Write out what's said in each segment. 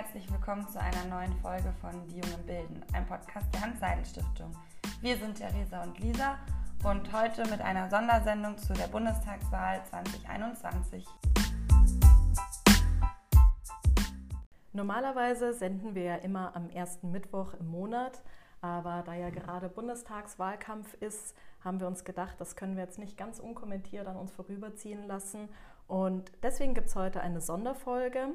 herzlich willkommen zu einer neuen Folge von Die Jungen Bilden, ein Podcast der Hans-Seidel-Stiftung. Wir sind Theresa und Lisa und heute mit einer Sondersendung zu der Bundestagswahl 2021. Normalerweise senden wir ja immer am ersten Mittwoch im Monat, aber da ja gerade Bundestagswahlkampf ist, haben wir uns gedacht, das können wir jetzt nicht ganz unkommentiert an uns vorüberziehen lassen. Und deswegen gibt es heute eine Sonderfolge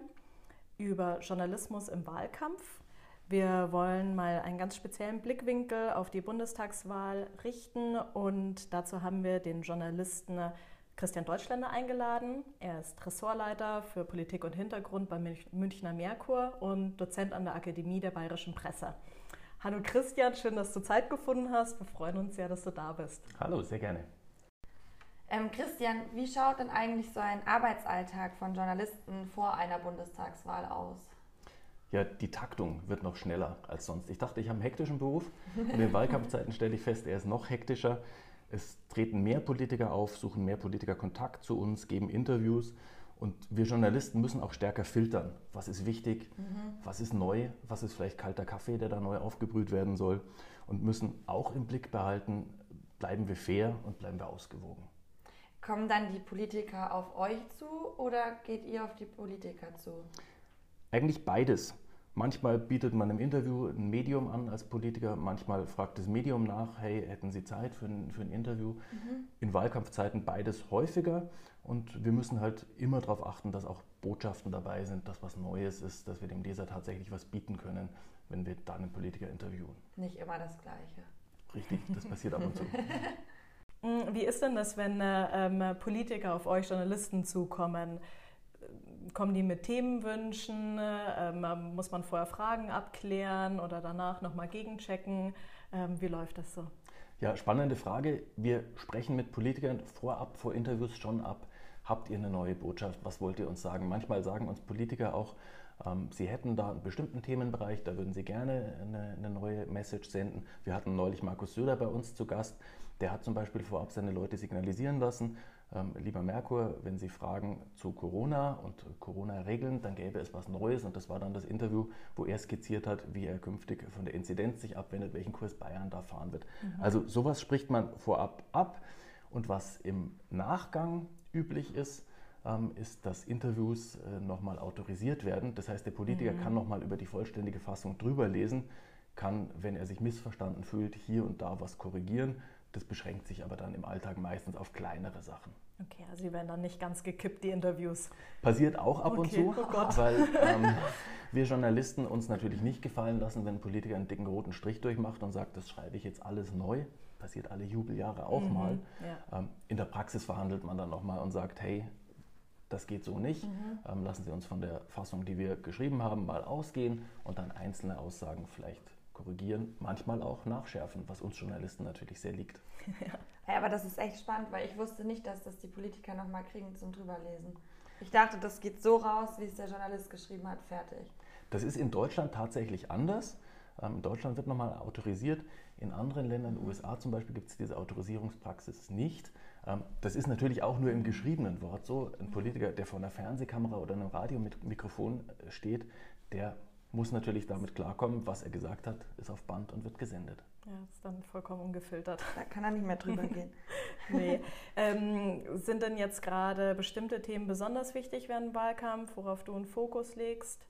über Journalismus im Wahlkampf. Wir wollen mal einen ganz speziellen Blickwinkel auf die Bundestagswahl richten und dazu haben wir den Journalisten Christian Deutschländer eingeladen. Er ist Ressortleiter für Politik und Hintergrund beim Münchner Merkur und Dozent an der Akademie der Bayerischen Presse. Hallo Christian, schön, dass du Zeit gefunden hast. Wir freuen uns sehr, dass du da bist. Hallo, sehr gerne. Ähm, Christian, wie schaut denn eigentlich so ein Arbeitsalltag von Journalisten vor einer Bundestagswahl aus? Ja, die Taktung wird noch schneller als sonst. Ich dachte, ich habe einen hektischen Beruf und in den Wahlkampfzeiten stelle ich fest, er ist noch hektischer. Es treten mehr Politiker auf, suchen mehr Politiker Kontakt zu uns, geben Interviews und wir Journalisten müssen auch stärker filtern. Was ist wichtig, mhm. was ist neu, was ist vielleicht kalter Kaffee, der da neu aufgebrüht werden soll und müssen auch im Blick behalten, bleiben wir fair und bleiben wir ausgewogen. Kommen dann die Politiker auf euch zu oder geht ihr auf die Politiker zu? Eigentlich beides. Manchmal bietet man im Interview ein Medium an als Politiker, manchmal fragt das Medium nach, hey, hätten Sie Zeit für ein, für ein Interview? Mhm. In Wahlkampfzeiten beides häufiger und wir müssen halt immer darauf achten, dass auch Botschaften dabei sind, dass was Neues ist, dass wir dem Leser tatsächlich was bieten können, wenn wir dann einen Politiker interviewen. Nicht immer das Gleiche. Richtig, das passiert ab und zu. Wie ist denn das, wenn äh, ähm, Politiker auf euch Journalisten zukommen? Kommen die mit Themenwünschen? Ähm, muss man vorher Fragen abklären oder danach nochmal gegenchecken? Ähm, wie läuft das so? Ja, spannende Frage. Wir sprechen mit Politikern vorab, vor Interviews schon ab. Habt ihr eine neue Botschaft? Was wollt ihr uns sagen? Manchmal sagen uns Politiker auch, ähm, sie hätten da einen bestimmten Themenbereich, da würden sie gerne eine, eine neue Message senden. Wir hatten neulich Markus Söder bei uns zu Gast. Der hat zum Beispiel vorab seine Leute signalisieren lassen, ähm, lieber Merkur, wenn Sie fragen zu Corona und Corona-Regeln, dann gäbe es was Neues. Und das war dann das Interview, wo er skizziert hat, wie er künftig von der Inzidenz sich abwendet, welchen Kurs Bayern da fahren wird. Mhm. Also sowas spricht man vorab ab. Und was im Nachgang üblich ist, ähm, ist, dass Interviews äh, nochmal autorisiert werden. Das heißt, der Politiker mhm. kann nochmal über die vollständige Fassung drüber lesen, kann, wenn er sich missverstanden fühlt, hier und da was korrigieren das beschränkt sich aber dann im Alltag meistens auf kleinere Sachen. Okay, also sie werden dann nicht ganz gekippt, die Interviews. Passiert auch ab okay, und zu, oh weil ähm, wir Journalisten uns natürlich nicht gefallen lassen, wenn ein Politiker einen dicken roten Strich durchmacht und sagt, das schreibe ich jetzt alles neu. Passiert alle Jubeljahre auch mhm, mal. Ja. Ähm, in der Praxis verhandelt man dann nochmal und sagt, hey, das geht so nicht. Mhm. Ähm, lassen Sie uns von der Fassung, die wir geschrieben haben, mal ausgehen und dann einzelne Aussagen vielleicht korrigieren, manchmal auch nachschärfen, was uns Journalisten natürlich sehr liegt. Ja. aber das ist echt spannend, weil ich wusste nicht, dass das die Politiker nochmal kriegen zum drüberlesen. Ich dachte, das geht so raus, wie es der Journalist geschrieben hat, fertig. Das ist in Deutschland tatsächlich anders. Ähm, in Deutschland wird nochmal autorisiert. In anderen Ländern, in den USA zum Beispiel, gibt es diese Autorisierungspraxis nicht. Ähm, das ist natürlich auch nur im geschriebenen Wort so. Ein Politiker, der vor einer Fernsehkamera oder einem Radiomikrofon äh, steht, der muss natürlich damit klarkommen, was er gesagt hat, ist auf Band und wird gesendet. Ja, ist dann vollkommen ungefiltert. Da kann er nicht mehr drüber gehen. nee. Ähm, sind denn jetzt gerade bestimmte Themen besonders wichtig während dem Wahlkampf, worauf du einen Fokus legst?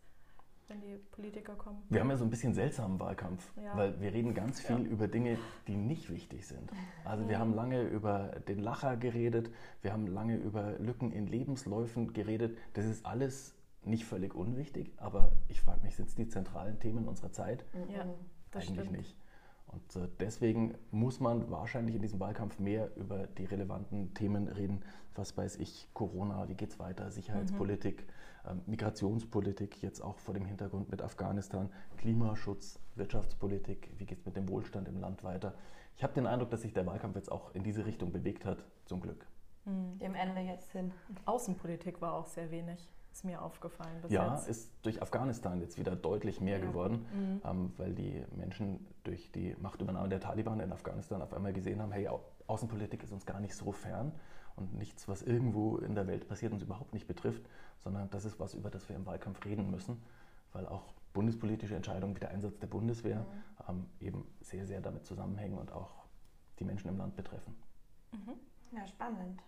Wenn die Politiker kommen. Wir haben ja so ein bisschen seltsamen Wahlkampf, ja. weil wir reden ganz viel ja. über Dinge, die nicht wichtig sind. Also wir haben lange über den Lacher geredet, wir haben lange über Lücken in Lebensläufen geredet. Das ist alles nicht völlig unwichtig, aber ich frage mich, sind es die zentralen Themen unserer Zeit? Ja, das Eigentlich stimmt. nicht. Und äh, deswegen muss man wahrscheinlich in diesem Wahlkampf mehr über die relevanten Themen reden. Was weiß ich, Corona, wie geht es weiter, Sicherheitspolitik, mhm. ähm, Migrationspolitik, jetzt auch vor dem Hintergrund mit Afghanistan, Klimaschutz, Wirtschaftspolitik, wie geht es mit dem Wohlstand im Land weiter. Ich habe den Eindruck, dass sich der Wahlkampf jetzt auch in diese Richtung bewegt hat, zum Glück. Mhm. Dem Ende jetzt hin. Außenpolitik war auch sehr wenig ist mir aufgefallen. ja, jetzt. ist durch Afghanistan jetzt wieder deutlich mehr ja. geworden, mhm. ähm, weil die Menschen durch die Machtübernahme der Taliban in Afghanistan auf einmal gesehen haben, hey, Außenpolitik ist uns gar nicht so fern und nichts, was irgendwo in der Welt passiert, uns überhaupt nicht betrifft, sondern das ist was, über das wir im Wahlkampf reden müssen, weil auch bundespolitische Entscheidungen wie der Einsatz der Bundeswehr mhm. ähm, eben sehr, sehr damit zusammenhängen und auch die Menschen im Land betreffen. Mhm. Ja, spannend.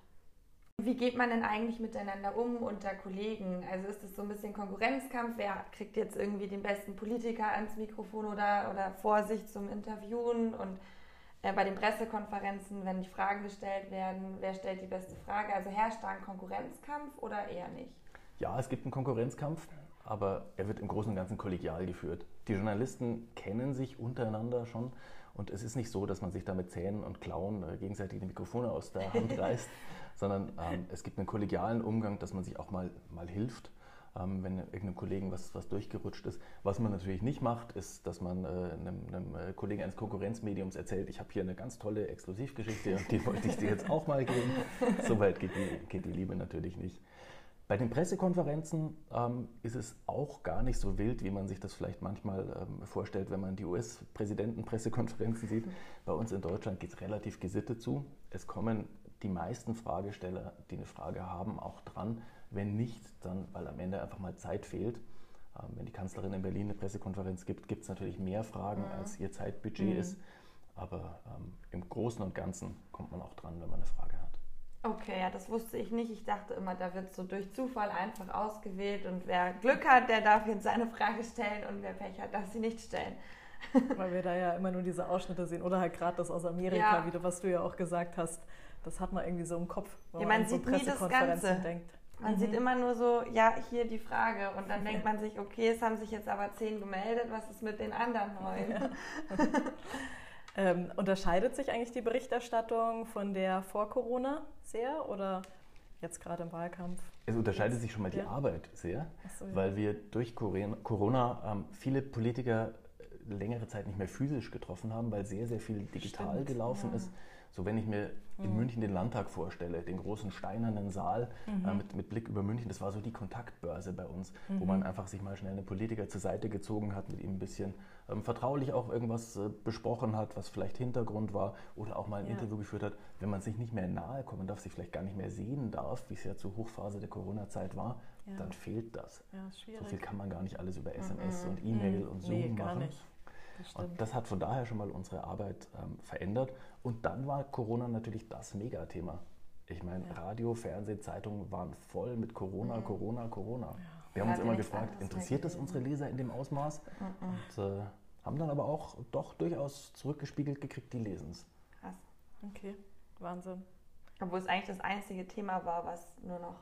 Wie geht man denn eigentlich miteinander um unter Kollegen? Also ist es so ein bisschen Konkurrenzkampf? Wer kriegt jetzt irgendwie den besten Politiker ans Mikrofon oder, oder vor sich zum Interviewen? Und äh, bei den Pressekonferenzen, wenn die Fragen gestellt werden, wer stellt die beste Frage? Also herrscht da ein Konkurrenzkampf oder eher nicht? Ja, es gibt einen Konkurrenzkampf, aber er wird im Großen und Ganzen kollegial geführt. Die Journalisten kennen sich untereinander schon und es ist nicht so, dass man sich da mit Zähnen und Klauen äh, gegenseitig die Mikrofone aus der Hand reißt, sondern ähm, es gibt einen kollegialen Umgang, dass man sich auch mal, mal hilft, ähm, wenn irgendeinem Kollegen was, was durchgerutscht ist. Was man natürlich nicht macht, ist, dass man äh, einem, einem, äh, Kollegen eines Konkurrenzmediums erzählt, ich habe hier eine ganz tolle Exklusivgeschichte und die wollte ich dir jetzt auch mal geben. Soweit geht die, geht die Liebe natürlich nicht. Bei den Pressekonferenzen ähm, ist es auch gar nicht so wild, wie man sich das vielleicht manchmal ähm, vorstellt, wenn man die US-Präsidenten-Pressekonferenzen sieht. Bei uns in Deutschland geht es relativ gesittet zu. Es kommen die meisten Fragesteller, die eine Frage haben, auch dran. Wenn nicht, dann, weil am Ende einfach mal Zeit fehlt. Ähm, wenn die Kanzlerin in Berlin eine Pressekonferenz gibt, gibt es natürlich mehr Fragen, mhm. als ihr Zeitbudget mhm. ist. Aber ähm, im Großen und Ganzen kommt man auch dran, wenn man eine Frage hat. Okay, ja, das wusste ich nicht. Ich dachte immer, da wird so durch Zufall einfach ausgewählt und wer Glück hat, der darf jetzt seine Frage stellen und wer Pech hat, darf sie nicht stellen. Weil wir da ja immer nur diese Ausschnitte sehen oder halt gerade das aus Amerika, ja. wie du, was du ja auch gesagt hast das hat man irgendwie so im Kopf, wenn ja, man, man sieht so nie das Ganze. denkt. Man mhm. sieht immer nur so, ja, hier die Frage. Und dann denkt man sich, okay, es haben sich jetzt aber zehn gemeldet, was ist mit den anderen neun? Ja. ähm, unterscheidet sich eigentlich die Berichterstattung von der vor Corona sehr oder jetzt gerade im Wahlkampf? Es unterscheidet jetzt, sich schon mal die ja. Arbeit sehr, so, ja. weil wir durch Corona ähm, viele Politiker längere Zeit nicht mehr physisch getroffen haben, weil sehr, sehr viel digital Stimmt, gelaufen ist. So wenn ich mir in mhm. München den Landtag vorstelle, den großen steinernen Saal mhm. äh, mit, mit, Blick über München, das war so die Kontaktbörse bei uns, mhm. wo man einfach sich mal schnell einen Politiker zur Seite gezogen hat, mit ihm ein bisschen ähm, vertraulich auch irgendwas äh, besprochen hat, was vielleicht Hintergrund war oder auch mal ein ja. Interview geführt hat. Wenn man sich nicht mehr nahe kommen darf, sich vielleicht gar nicht mehr sehen darf, wie es ja zur Hochphase der Corona-Zeit war, ja. dann fehlt das. Ja, so viel kann man gar nicht alles über SMS mhm. und E-Mail und Zoom nee, machen. Nicht. Das und das hat von daher schon mal unsere Arbeit ähm, verändert. Und dann war Corona natürlich das Megathema. Ich meine, ja. Radio, Fernsehen, Zeitungen waren voll mit Corona, mhm. Corona, Corona. Ja. Wir haben uns immer gefragt, interessiert das unsere Leser in dem Ausmaß? Mhm. Und äh, haben dann aber auch doch durchaus zurückgespiegelt gekriegt, die lesen es. Krass. Okay, Wahnsinn. Obwohl es eigentlich das einzige Thema war, was nur noch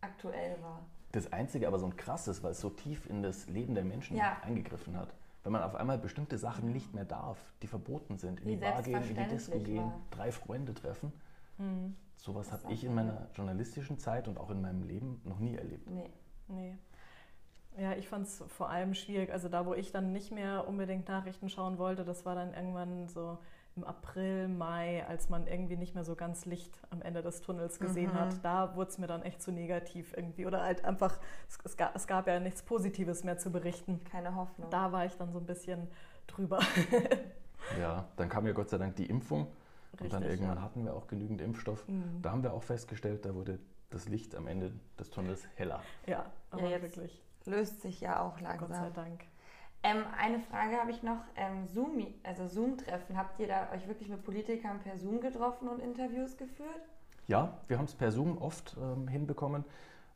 aktuell war. Das einzige, aber so ein krasses, weil es so tief in das Leben der Menschen ja. eingegriffen hat wenn man auf einmal bestimmte Sachen nicht mehr darf, die verboten sind, in Wie die Bar gehen, in die Disco gehen, drei Freunde treffen. Mhm. Sowas habe ich in meiner journalistischen Zeit und auch in meinem Leben noch nie erlebt. Nee. nee. Ja, ich fand es vor allem schwierig. Also da, wo ich dann nicht mehr unbedingt Nachrichten schauen wollte, das war dann irgendwann so im April, Mai, als man irgendwie nicht mehr so ganz Licht am Ende des Tunnels gesehen mhm. hat, da wurde es mir dann echt zu negativ irgendwie. Oder halt einfach, es, es, gab, es gab ja nichts Positives mehr zu berichten. Keine Hoffnung. Da war ich dann so ein bisschen drüber. ja, dann kam ja Gott sei Dank die Impfung. Richtig, und dann irgendwann ja. hatten wir auch genügend Impfstoff. Mhm. Da haben wir auch festgestellt, da wurde das Licht am Ende des Tunnels heller. Ja, aber ja, wirklich. Löst sich ja auch langsam. Gott sei Dank. Ähm, eine Frage habe ich noch. Ähm, Zoom, also Zoom-Treffen, habt ihr da euch wirklich mit Politikern per Zoom getroffen und Interviews geführt? Ja, wir haben es per Zoom oft ähm, hinbekommen.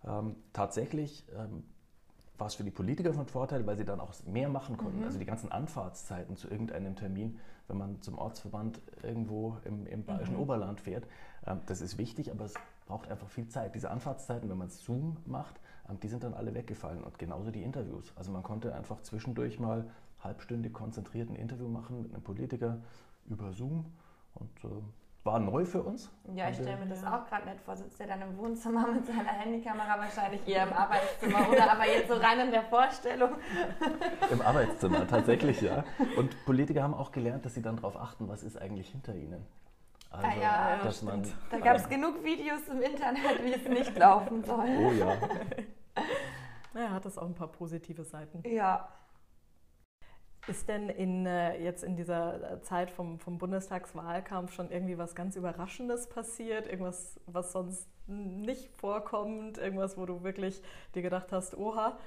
Ähm, tatsächlich ähm, war es für die Politiker von Vorteil, weil sie dann auch mehr machen konnten. Mhm. Also die ganzen Anfahrtszeiten zu irgendeinem Termin, wenn man zum Ortsverband irgendwo im, im bayerischen mhm. Oberland fährt, ähm, das ist wichtig, aber es braucht einfach viel Zeit. Diese Anfahrtszeiten, wenn man Zoom macht, die sind dann alle weggefallen und genauso die Interviews. Also man konnte einfach zwischendurch mal halbstündig konzentriert ein Interview machen mit einem Politiker über Zoom und äh, war neu für uns. Ja, ich stelle mir das auch gerade nett vor. Sitzt er dann im Wohnzimmer mit seiner Handykamera, wahrscheinlich eher im Arbeitszimmer oder aber jetzt so rein in der Vorstellung. Im Arbeitszimmer, tatsächlich, ja. Und Politiker haben auch gelernt, dass sie dann darauf achten, was ist eigentlich hinter ihnen. Also, ah ja, dass man, da gab es genug Videos im Internet, wie es nicht laufen soll. Oh ja. Naja, hat das auch ein paar positive Seiten. Ja. Ist denn in, äh, jetzt in dieser Zeit vom, vom Bundestagswahlkampf schon irgendwie was ganz Überraschendes passiert? Irgendwas, was sonst nicht vorkommt? Irgendwas, wo du wirklich dir gedacht hast, oha?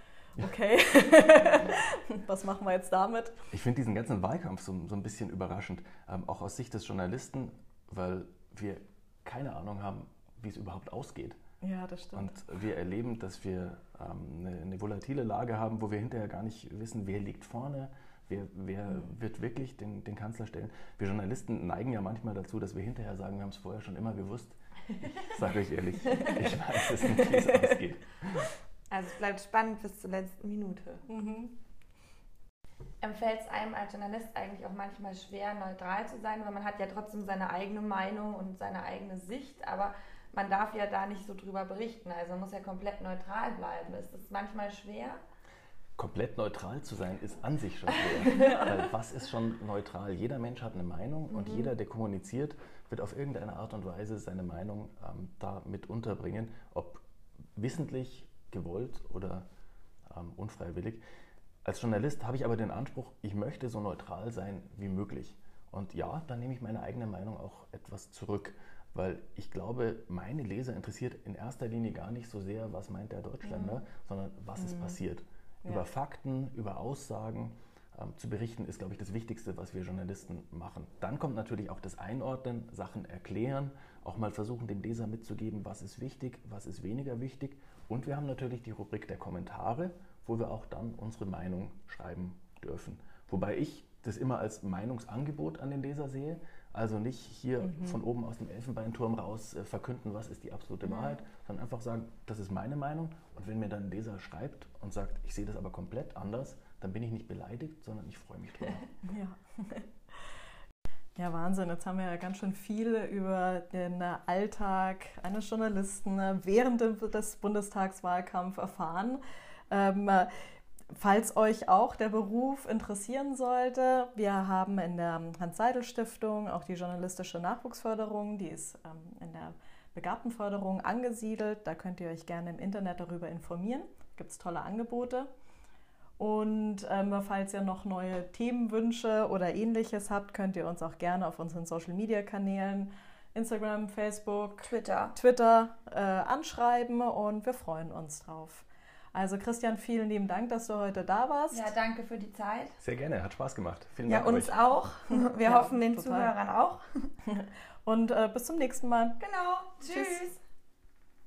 Okay, was machen wir jetzt damit? Ich finde diesen ganzen Wahlkampf so, so ein bisschen überraschend, ähm, auch aus Sicht des Journalisten, weil wir keine Ahnung haben, wie es überhaupt ausgeht. Ja, das stimmt. Und wir erleben, dass wir ähm, eine, eine, volatile Lage haben, wo wir hinterher gar nicht wissen, wer liegt vorne, wer, wer mhm. wird wirklich den, den Kanzler stellen. Wir Journalisten neigen ja manchmal dazu, dass wir hinterher sagen, wir haben es vorher schon immer gewusst. Ich sage euch ehrlich, ich weiß es nicht, wie es ausgeht. Also es bleibt spannend bis zur letzten Minute. Mhm. Fällt es einem als Journalist eigentlich auch manchmal schwer, neutral zu sein, weil man hat ja trotzdem seine eigene Meinung und seine eigene Sicht, aber man darf ja da nicht so drüber berichten. Also man muss ja komplett neutral bleiben. Ist das manchmal schwer? Komplett neutral zu sein ist an sich schon schwer. Weil was ist schon neutral? Jeder Mensch hat eine Meinung mhm. und jeder, der kommuniziert, wird auf irgendeine Art und Weise seine Meinung ähm, da mit unterbringen, ob wissentlich, gewollt oder ähm, unfreiwillig. Als Journalist habe ich aber den Anspruch, ich möchte so neutral sein wie möglich. Und ja, dann nehme ich meine eigene Meinung auch etwas zurück, weil ich glaube, meine Leser interessiert in erster Linie gar nicht so sehr, was meint der Deutschländer, mhm. sondern was mhm. ist passiert. Ja. Über Fakten, über Aussagen ähm, zu berichten, ist, glaube ich, das Wichtigste, was wir Journalisten machen. Dann kommt natürlich auch das Einordnen, Sachen erklären, auch mal versuchen, dem Leser mitzugeben, was ist wichtig, was ist weniger wichtig. Und wir haben natürlich die Rubrik der Kommentare, wo wir auch dann unsere Meinung schreiben dürfen. Wobei ich das immer als Meinungsangebot an den Leser sehe. Also nicht hier mhm. von oben aus dem Elfenbeinturm raus äh, verkünden, was ist die absolute Wahrheit, mhm. sondern einfach sagen, das ist meine Meinung. Und wenn mir dann ein Leser schreibt und sagt, ich sehe das aber komplett anders, dann bin ich nicht beleidigt, sondern ich freue mich drüber. ja. Ja, Wahnsinn. Jetzt haben wir ja ganz schön viel über den Alltag eines Journalisten während des Bundestagswahlkampfs erfahren. Ähm, falls euch auch der Beruf interessieren sollte, wir haben in der Hans-Seidel-Stiftung auch die journalistische Nachwuchsförderung, die ist ähm, in der Begabtenförderung angesiedelt. Da könnt ihr euch gerne im Internet darüber informieren. Gibt es tolle Angebote. Und ähm, falls ihr noch neue Themenwünsche oder ähnliches habt, könnt ihr uns auch gerne auf unseren Social-Media-Kanälen Instagram, Facebook, Twitter, Twitter äh, anschreiben und wir freuen uns drauf. Also Christian, vielen lieben Dank, dass du heute da warst. Ja, danke für die Zeit. Sehr gerne, hat Spaß gemacht. Vielen ja, Dank. Ja, uns euch. auch. Wir ja, hoffen den total. Zuhörern auch. Und äh, bis zum nächsten Mal. Genau. Tschüss. Tschüss.